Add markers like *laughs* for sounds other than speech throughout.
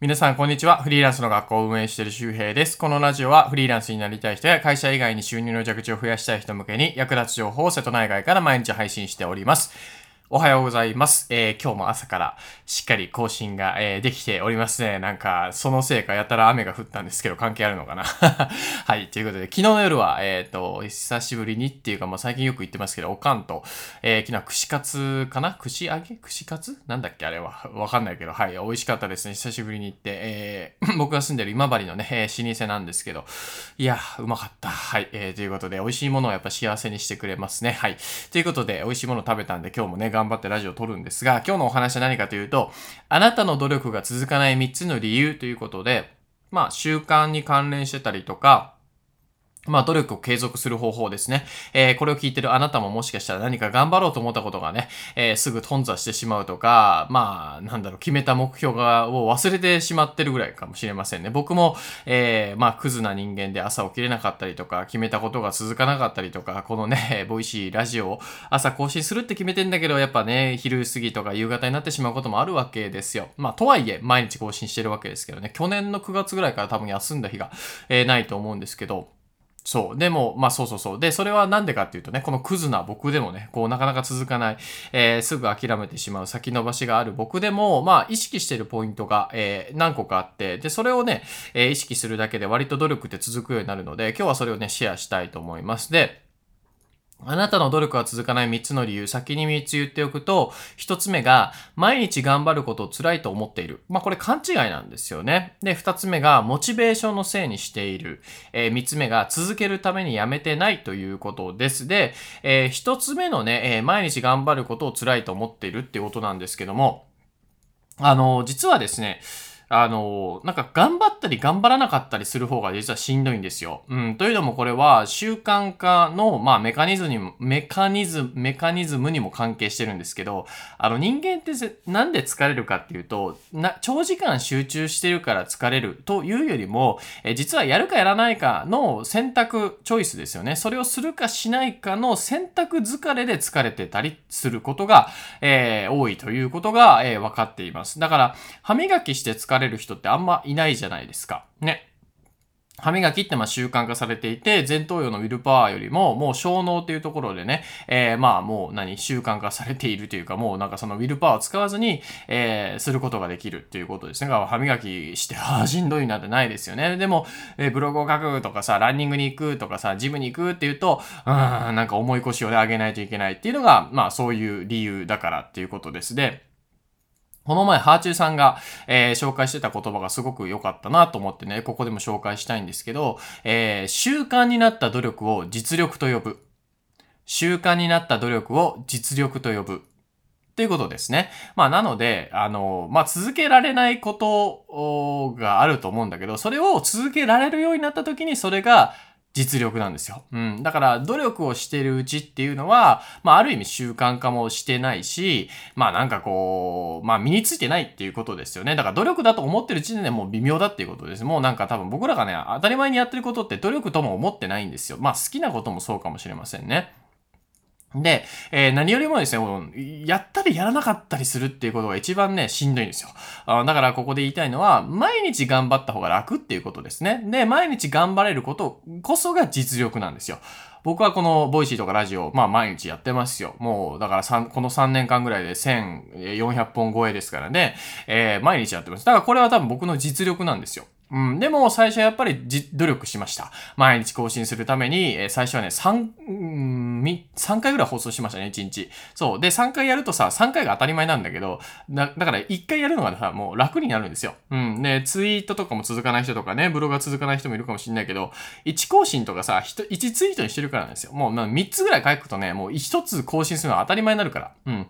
皆さん、こんにちは。フリーランスの学校を運営している周平です。このラジオは、フリーランスになりたい人や会社以外に収入の蛇口を増やしたい人向けに役立つ情報を瀬戸内外から毎日配信しております。おはようございます。えー、今日も朝からしっかり更新が、えー、できておりますね。なんか、そのせいかやたら雨が降ったんですけど、関係あるのかな *laughs* はい。ということで、昨日の夜は、えっ、ー、と、久しぶりにっていうか、まあ、最近よく言ってますけど、おかんと、えー、昨日は串カツかな？串揚げ？串カツ？なんだっけ？あれは。わかんないけど、はい。美味しかったですね。久しぶりに行って、えー、*laughs* 僕が住んでる今治のね、えー、老舗なんですけど、いや、うまかった。はい。えー、ということで、美味しいものをやっぱ幸せにしてくれますね。はい。ということで、美味しいもの食べたんで、今日もね、頑張ってラジオを撮るんですが、今日のお話は何かというと、あなたの努力が続かない3つの理由ということで、まあ、習慣に関連してたりとか、まあ、努力を継続する方法ですね。えー、これを聞いてるあなたももしかしたら何か頑張ろうと思ったことがね、えー、すぐ頓挫してしまうとか、まあ、なんだろう、決めた目標が、を忘れてしまってるぐらいかもしれませんね。僕も、えー、まあ、クズな人間で朝起きれなかったりとか、決めたことが続かなかったりとか、このね、*laughs* ボイシーラジオを朝更新するって決めてんだけど、やっぱね、昼過ぎとか夕方になってしまうこともあるわけですよ。まあ、とはいえ、毎日更新してるわけですけどね、去年の9月ぐらいから多分休んだ日が、えー、ないと思うんですけど、そう。でも、まあそうそうそう。で、それはなんでかっていうとね、このクズな僕でもね、こうなかなか続かない、えー、すぐ諦めてしまう先延ばしがある僕でも、まあ意識してるポイントが、えー、何個かあって、で、それをね、えー、意識するだけで割と努力って続くようになるので、今日はそれをね、シェアしたいと思います。で、あなたの努力が続かない3つの理由、先に3つ言っておくと、1つ目が、毎日頑張ることを辛いと思っている。まあ、これ勘違いなんですよね。で、2つ目が、モチベーションのせいにしている。えー、3つ目が、続けるためにやめてないということです。で、えー、1つ目のね、えー、毎日頑張ることを辛いと思っているっていうことなんですけども、あの、実はですね、あの、なんか頑張ったり頑張らなかったりする方が実はしんどいんですよ。うん。というのもこれは習慣化の、まあメカニズムにも、メカニズム、メカニズムにも関係してるんですけど、あの人間ってなんで疲れるかっていうと、な、長時間集中してるから疲れるというよりも、え実はやるかやらないかの選択、チョイスですよね。それをするかしないかの選択疲れで疲れてたりすることが、えー、多いということが、えー、分かっています。だから、歯磨きして疲れれる人ってあんまいないじゃないですか。ね。歯磨きってまあ習慣化されていて、前頭葉のウィルパワーよりも、もう小脳っていうところでね、えー、まあもう何、習慣化されているというか、もうなんかそのウィルパワーを使わずに、えー、することができるっていうことですね。歯磨きして、ああ、しんどいなってないですよね。でも、えー、ブログを書くとかさ、ランニングに行くとかさ、ジムに行くっていうと、うん、なんか重い腰をね、上げないといけないっていうのが、まあそういう理由だからっていうことです。で、この前、ハーチューさんが、えー、紹介してた言葉がすごく良かったなと思ってね、ここでも紹介したいんですけど、えー、習慣になった努力を実力と呼ぶ。習慣になった努力を実力と呼ぶ。ということですね。まあ、なので、あの、まあ、続けられないことがあると思うんだけど、それを続けられるようになった時に、それが実力なんですよ。うん。だから、努力をしてるうちっていうのは、まあ、ある意味習慣化もしてないし、まあ、なんかこう、まあ、身についてないっていうことですよね。だから、努力だと思ってる時点でもう微妙だっていうことです。もうなんか多分僕らがね、当たり前にやってることって努力とも思ってないんですよ。まあ、好きなこともそうかもしれませんね。で、えー、何よりもですね、やったりやらなかったりするっていうことが一番ね、しんどいんですよ。あだからここで言いたいのは、毎日頑張った方が楽っていうことですね。で、毎日頑張れることこそが実力なんですよ。僕はこの Voicy とかラジオ、まあ毎日やってますよ。もう、だから3この3年間ぐらいで1400本超えですからね、えー、毎日やってます。だからこれは多分僕の実力なんですよ。うん。でも、最初はやっぱり努力しました。毎日更新するために、えー、最初はね、3、うん、3回ぐらい放送しましたね、1日。そう。で、3回やるとさ、3回が当たり前なんだけど、だだから1回やるのがさ、もう楽になるんですよ。うん。で、ツイートとかも続かない人とかね、ブログが続かない人もいるかもしれないけど、1更新とかさ、1ツイートにしてるからなんですよ。もう、3つぐらい書くとね、もう1つ更新するのは当たり前になるから。うん。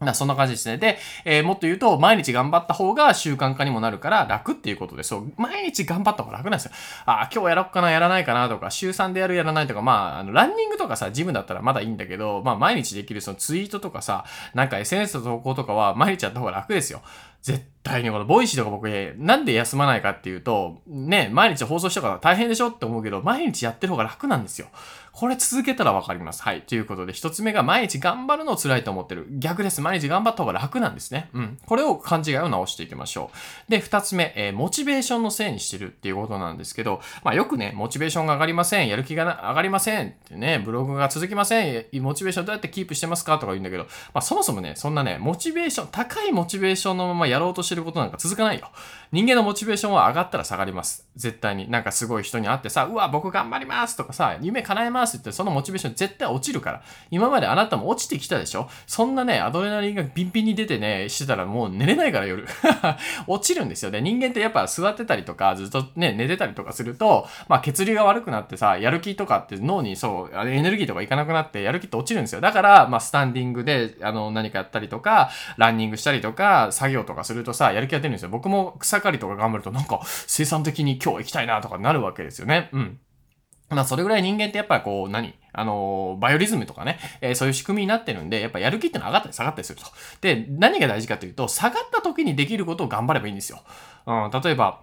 なそんな感じですね。で、えー、もっと言うと、毎日頑張った方が習慣化にもなるから楽っていうことで、そう、毎日頑張った方が楽なんですよ。ああ、今日やろっかな、やらないかなとか、週3でやる、やらないとか、まあ、あの、ランニングとかさ、ジムだったらまだいいんだけど、まあ、毎日できるそのツイートとかさ、なんか SNS の投稿とかは毎日やった方が楽ですよ。絶対にこの Voicy とか僕、なんで休まないかっていうと、ね、毎日放送したから大変でしょって思うけど、毎日やってる方が楽なんですよ。これ続けたらわかります。はい。ということで、一つ目が毎日頑張るのを辛いと思ってる。逆です。毎日頑張った方が楽なんですね。うん。これを勘違いを直していきましょう。で、二つ目、えー、モチベーションのせいにしてるっていうことなんですけど、まあよくね、モチベーションが上がりません。やる気が上がりませんってね、ブログが続きません。モチベーションどうやってキープしてますかとか言うんだけど、まあそもそもね、そんなね、モチベーション、高いモチベーションのままやろうとしてることなんか続かないよ。人間のモチベーションは上がったら下がります。絶対に。なんかすごい人に会ってさ、うわ、僕頑張りますとかさ、夢叶えますって、そのモチベーションション絶対落ちるから。今まであなたも落ちてきたでしょ？そんなね、アドレナリンがビンビンに出てね、してたらもう寝れないから夜。*laughs* 落ちるんですよね。人間ってやっぱ座ってたりとか、ずっとね、寝てたりとかすると、まあ血流が悪くなってさ、やる気とかって脳にそう、エネルギーとかいかなくなって、やる気って落ちるんですよ。だから、まあスタンディングで、あの、何かやったりとか、ランニングしたりとか、作業とかするとさ、やる気が出るんですよ。僕も草刈りとか頑張るとなんか生産的に今日行きたいなとかなるわけですよね。うん。まあそれぐらい人間ってやっぱりこう何？あの、バイオリズムとかね、えー、そういう仕組みになってるんで、やっぱやる気ってのは上がったり下がったりすると。で、何が大事かというと、下がった時にできることを頑張ればいいんですよ。うん、例えば、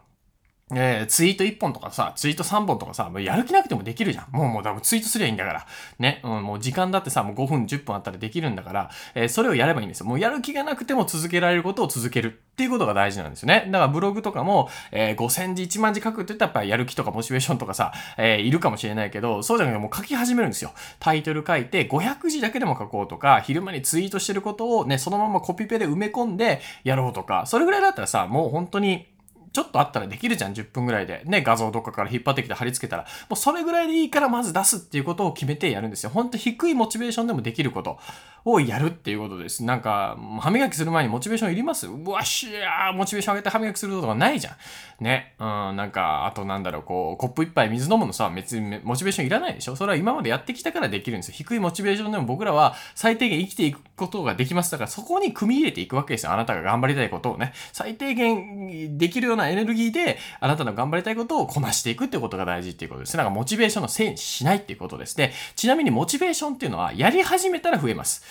えー、ツイート1本とかさ、ツイート3本とかさ、もうやる気なくてもできるじゃん。もうもう多分ツイートすりゃいいんだから。ね。うん、もう時間だってさ、もう5分、10分あったらできるんだから、えー、それをやればいいんですよ。もうやる気がなくても続けられることを続けるっていうことが大事なんですよね。だからブログとかも、えー、5000字、1万字書くって言ったらやっぱりやる気とかモチベーションとかさ、えー、いるかもしれないけど、そうじゃなくてもう書き始めるんですよ。タイトル書いて500字だけでも書こうとか、昼間にツイートしてることをね、そのままコピペで埋め込んでやろうとか、それぐらいだったらさ、もう本当に、ちょっとあったらできるじゃん、10分ぐらいで。ね、画像どっかから引っ張ってきて貼り付けたら。もうそれぐらいでいいからまず出すっていうことを決めてやるんですよ。ほんと低いモチベーションでもできることをやるっていうことです。なんか、歯磨きする前にモチベーションいります？うわしゃー、モチベーション上げて歯磨きすることがないじゃん。ね。うん、なんか、あとなんだろう、こう、コップ一杯水飲むのさ、別にモチベーションいらないでしょ？それは今までやってきたからできるんですよ。低いモチベーションでも僕らは最低限生きていくことができます。だからそこに組み入れていくわけですよ。あなたが頑張りたいことをね。最低限できるようなエネルギーで、あなたの頑張りたいことをこなしていくっていうことが大事っていうことです。なんかモチベーションのせいにしないっていうことですね。ちなみにモチベーションっていうのはやり始めたら増えます。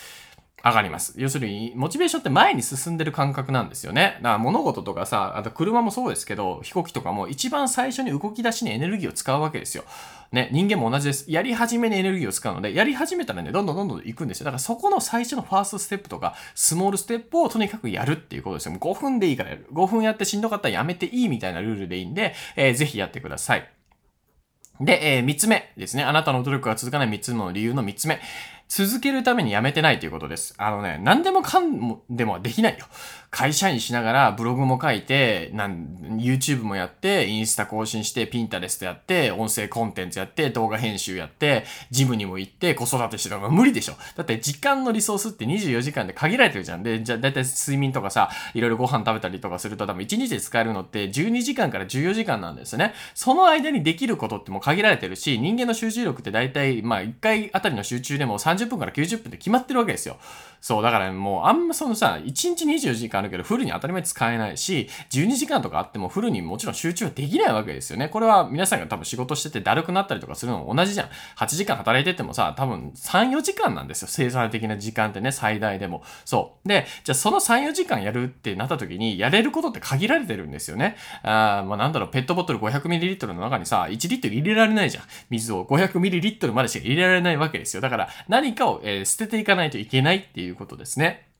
上がります。要するに、モチベーションって前に進んでる感覚なんですよね。だから物事とかさ、あと車もそうですけど、飛行機とかも一番最初に動き出しにエネルギーを使うわけですよ。ね、人間も同じです。やり始めにエネルギーを使うので、やり始めたらね、どんどんどんどん行くんですよ。だからそこの最初のファーストステップとか、スモールステップをとにかくやるっていうことですよ。5分でいいからやる。5分やってしんどかったらやめていいみたいなルールでいいんで、えー、ぜひやってください。で、えー、3つ目ですね。あなたの努力が続かない3つの理由の3つ目。続けるためにやめてないということです。あのね、何でもかんでもできないよ。会社員しながらブログも書いて、なん、YouTube もやって、インスタ更新して、ピンタレストやって、音声コンテンツやって、動画編集やって、ジムにも行って、子育てしてるの無理でしょ。だって時間のリソースって24時間で限られてるじゃん。で、じゃだいたい睡眠とかさ、いろいろご飯食べたりとかすると多分1日で使えるのって12時間から14時間なんですよね。その間にできることってもう限られてるし、人間の集中力って大体、まあ1回あたりの集中でも30分から90分で決まってるわけですよ。そう、だからもうあんまそのさ、1日24時間あるけどフルに当たり前使えないし、12時間とかあってもフルにもちろん集中はできないわけですよね。これは皆さんが多分仕事しててだるくなったりとかするのも同じじゃん。8時間働いててもさ、多分3、4時間なんですよ。生産的な時間ってね、最大でも。そう。で、じゃあその3、4時間やるってなった時に、やれることって限られてるんですよね。あまあなんだろう、ペットボトル 500ml の中にさ、1リットル入れられないじゃん。水を 500ml までしか入れられないわけですよ。だから何かを、えー、捨てていかないといけないっていうことですね。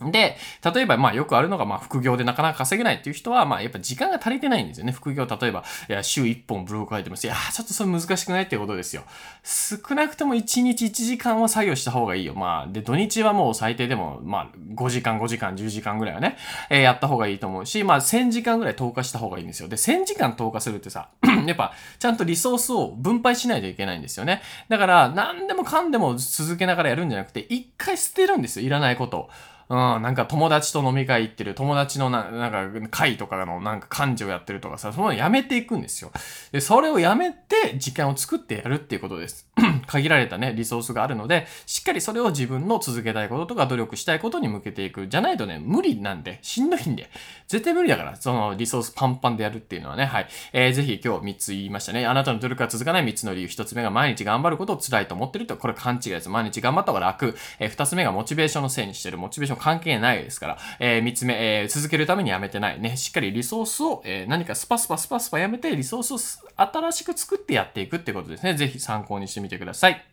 で、例えば、まあよくあるのが、まあ副業でなかなか稼げないっていう人は、まあやっぱ時間が足りてないんですよね。副業、例えば、いや、週1本ブログ書いてます。いや、ちょっとそれ難しくないってことですよ。少なくとも1日1時間は作業した方がいいよ。まあ、で、土日はもう最低でも、まあ5時間、5時間、10時間ぐらいはね、えー、やった方がいいと思うし、まあ1000時間ぐらい投下した方がいいんですよ。で、1000時間投下するってさ、*clears throat* やっぱ、ちゃんとリソースを分配しないといけないんですよね。だから、何でもかんでも続けながらやるんじゃなくて、一回捨てるんですよ。いらないことを。うん、なんか友達と飲み会行ってる、友達のな、なんか会とかのなんか幹事をやってるとかさ、そのやめていくんですよ。で、それをやめて時間を作ってやるっていうことです。*clears throat* 限られたね、リソースがあるので、しっかりそれを自分の続けたいこととか努力したいことに向けていく。じゃないとね、無理なんで、しんどいんで、絶対無理だから、そのリソースパンパンでやるっていうのはね、はい。えー、ぜひ今日3つ言いましたね。あなたの努力が続かない3つの理由。1つ目が毎日頑張ることを辛いと思ってると、これ勘違いです。毎日頑張った方が楽。えー、2つ目がモチベーションのせいにしてる。モチベーション関係ないですから。えー、3つ目、えー、続けるためにやめてない。ね、しっかりリソースを、えー、何かスパスパスパスパやめて、リソースを新しく作ってやっていくってことですね。ぜひ参考にしてみててください。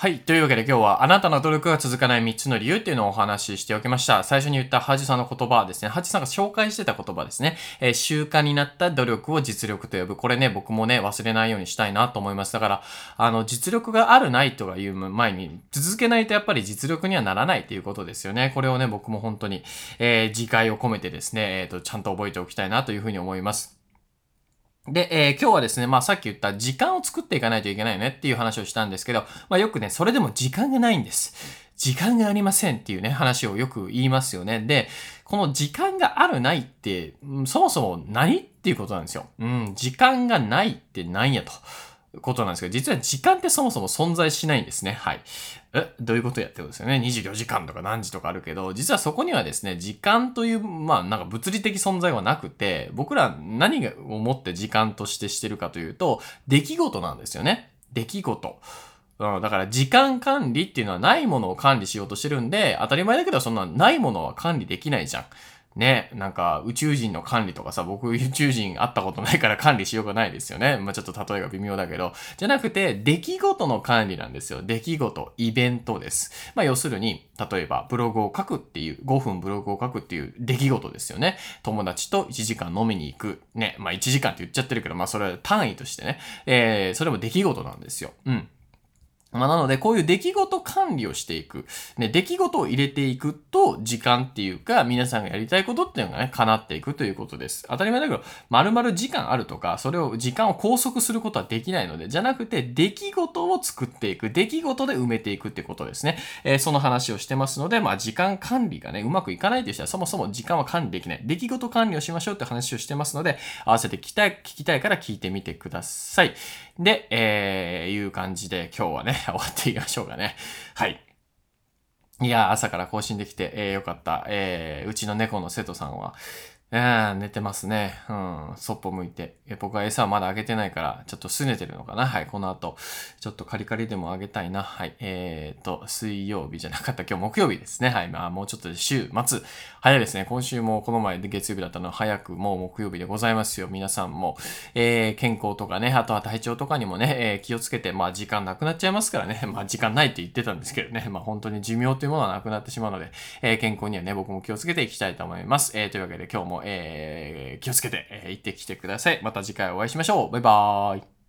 はい。というわけで今日はあなたの努力が続かない3つの理由っていうのをお話ししておきました。最初に言ったハジさんの言葉はですね、ハジさんが紹介してた言葉ですね。えー、習慣になった努力を実力と呼ぶ。これね、僕もね、忘れないようにしたいなと思います。だから、あの、実力があるないとか言う前に、続けないとやっぱり実力にはならないっていうことですよね。これをね、僕も本当に、えー、自戒を込めてですね、えっ、ー、と、ちゃんと覚えておきたいなというふうに思います。で、えー、今日はですね、まあさっき言った時間を作っていかないといけないよねっていう話をしたんですけど、まあよくね、それでも時間がないんです。時間がありませんっていうね、話をよく言いますよね。で、この時間があるないって、そもそも何っていうことなんですよ。うん、時間がないって何やと。ことなんですけど、実は時間ってそもそも存在しないんですね。はい。え、どういうことやってことですよね。24時間とか何時とかあるけど、実はそこにはですね、時間という、まあなんか物理的存在はなくて、僕ら何をもって時間としてしてるかというと、出来事なんですよね。出来事。うん、だから時間管理っていうのはないものを管理しようとしてるんで、当たり前だけどそんなないものは管理できないじゃん。ね、なんか宇宙人の管理とかさ、僕宇宙人会ったことないから管理しようがないですよね。まあちょっと例えが微妙だけど。じゃなくて、出来事の管理なんですよ。出来事、イベントです。まあ要するに、例えばブログを書くっていう、5分ブログを書くっていう出来事ですよね。友達と1時間飲みに行く。ね、まあ1時間って言っちゃってるけど、まあそれは単位としてね、えー、それも出来事なんですよ。うん。まあ、なので、こういう出来事管理をしていく。ね、出来事を入れていくと、時間っていうか、皆さんがやりたいことっていうのがね、叶っていくということです。当たり前だけど、丸々時間あるとか、それを、時間を拘束することはできないので、じゃなくて、出来事を作っていく。出来事で埋めていくってことですね。えー、その話をしてますので、まあ、時間管理がね、うまくいかないという人は、そもそも時間は管理できない。出来事管理をしましょうって話をしてますので、合わせて聞きたい、聞きたいから聞いてみてください。で、えー、いう感じで今日はね、*laughs* 終わっていきましょうかね。はい。いや、朝から更新できて、えー、よかった。えー、うちの猫の瀬戸さんは、え、寝てますね。うん。そっぽ向いて。え僕は餌はまだあげてないから、ちょっと拗ねてるのかな？はい。この後、ちょっとカリカリでもあげたいな。はい。えーと、水曜日じゃなかった。今日木曜日ですね。はい。まあ、もうちょっとで週末。早いですね。今週もこの前で月曜日だったの早くもう木曜日でございますよ。皆さんも、えー、健康とかね、あとは体調とかにもね、えー、気をつけて、まあ、時間なくなっちゃいますからね。*laughs* まあ、時間ないって言ってたんですけどね。まあ、本当に寿命というものはなくなってしまうので、えー、健康にはね、僕も気をつけていきたいと思います。えー、というわけで今日もえー、気をつけて、えー、行ってきてください。また次回お会いしましょう。バイバーイ。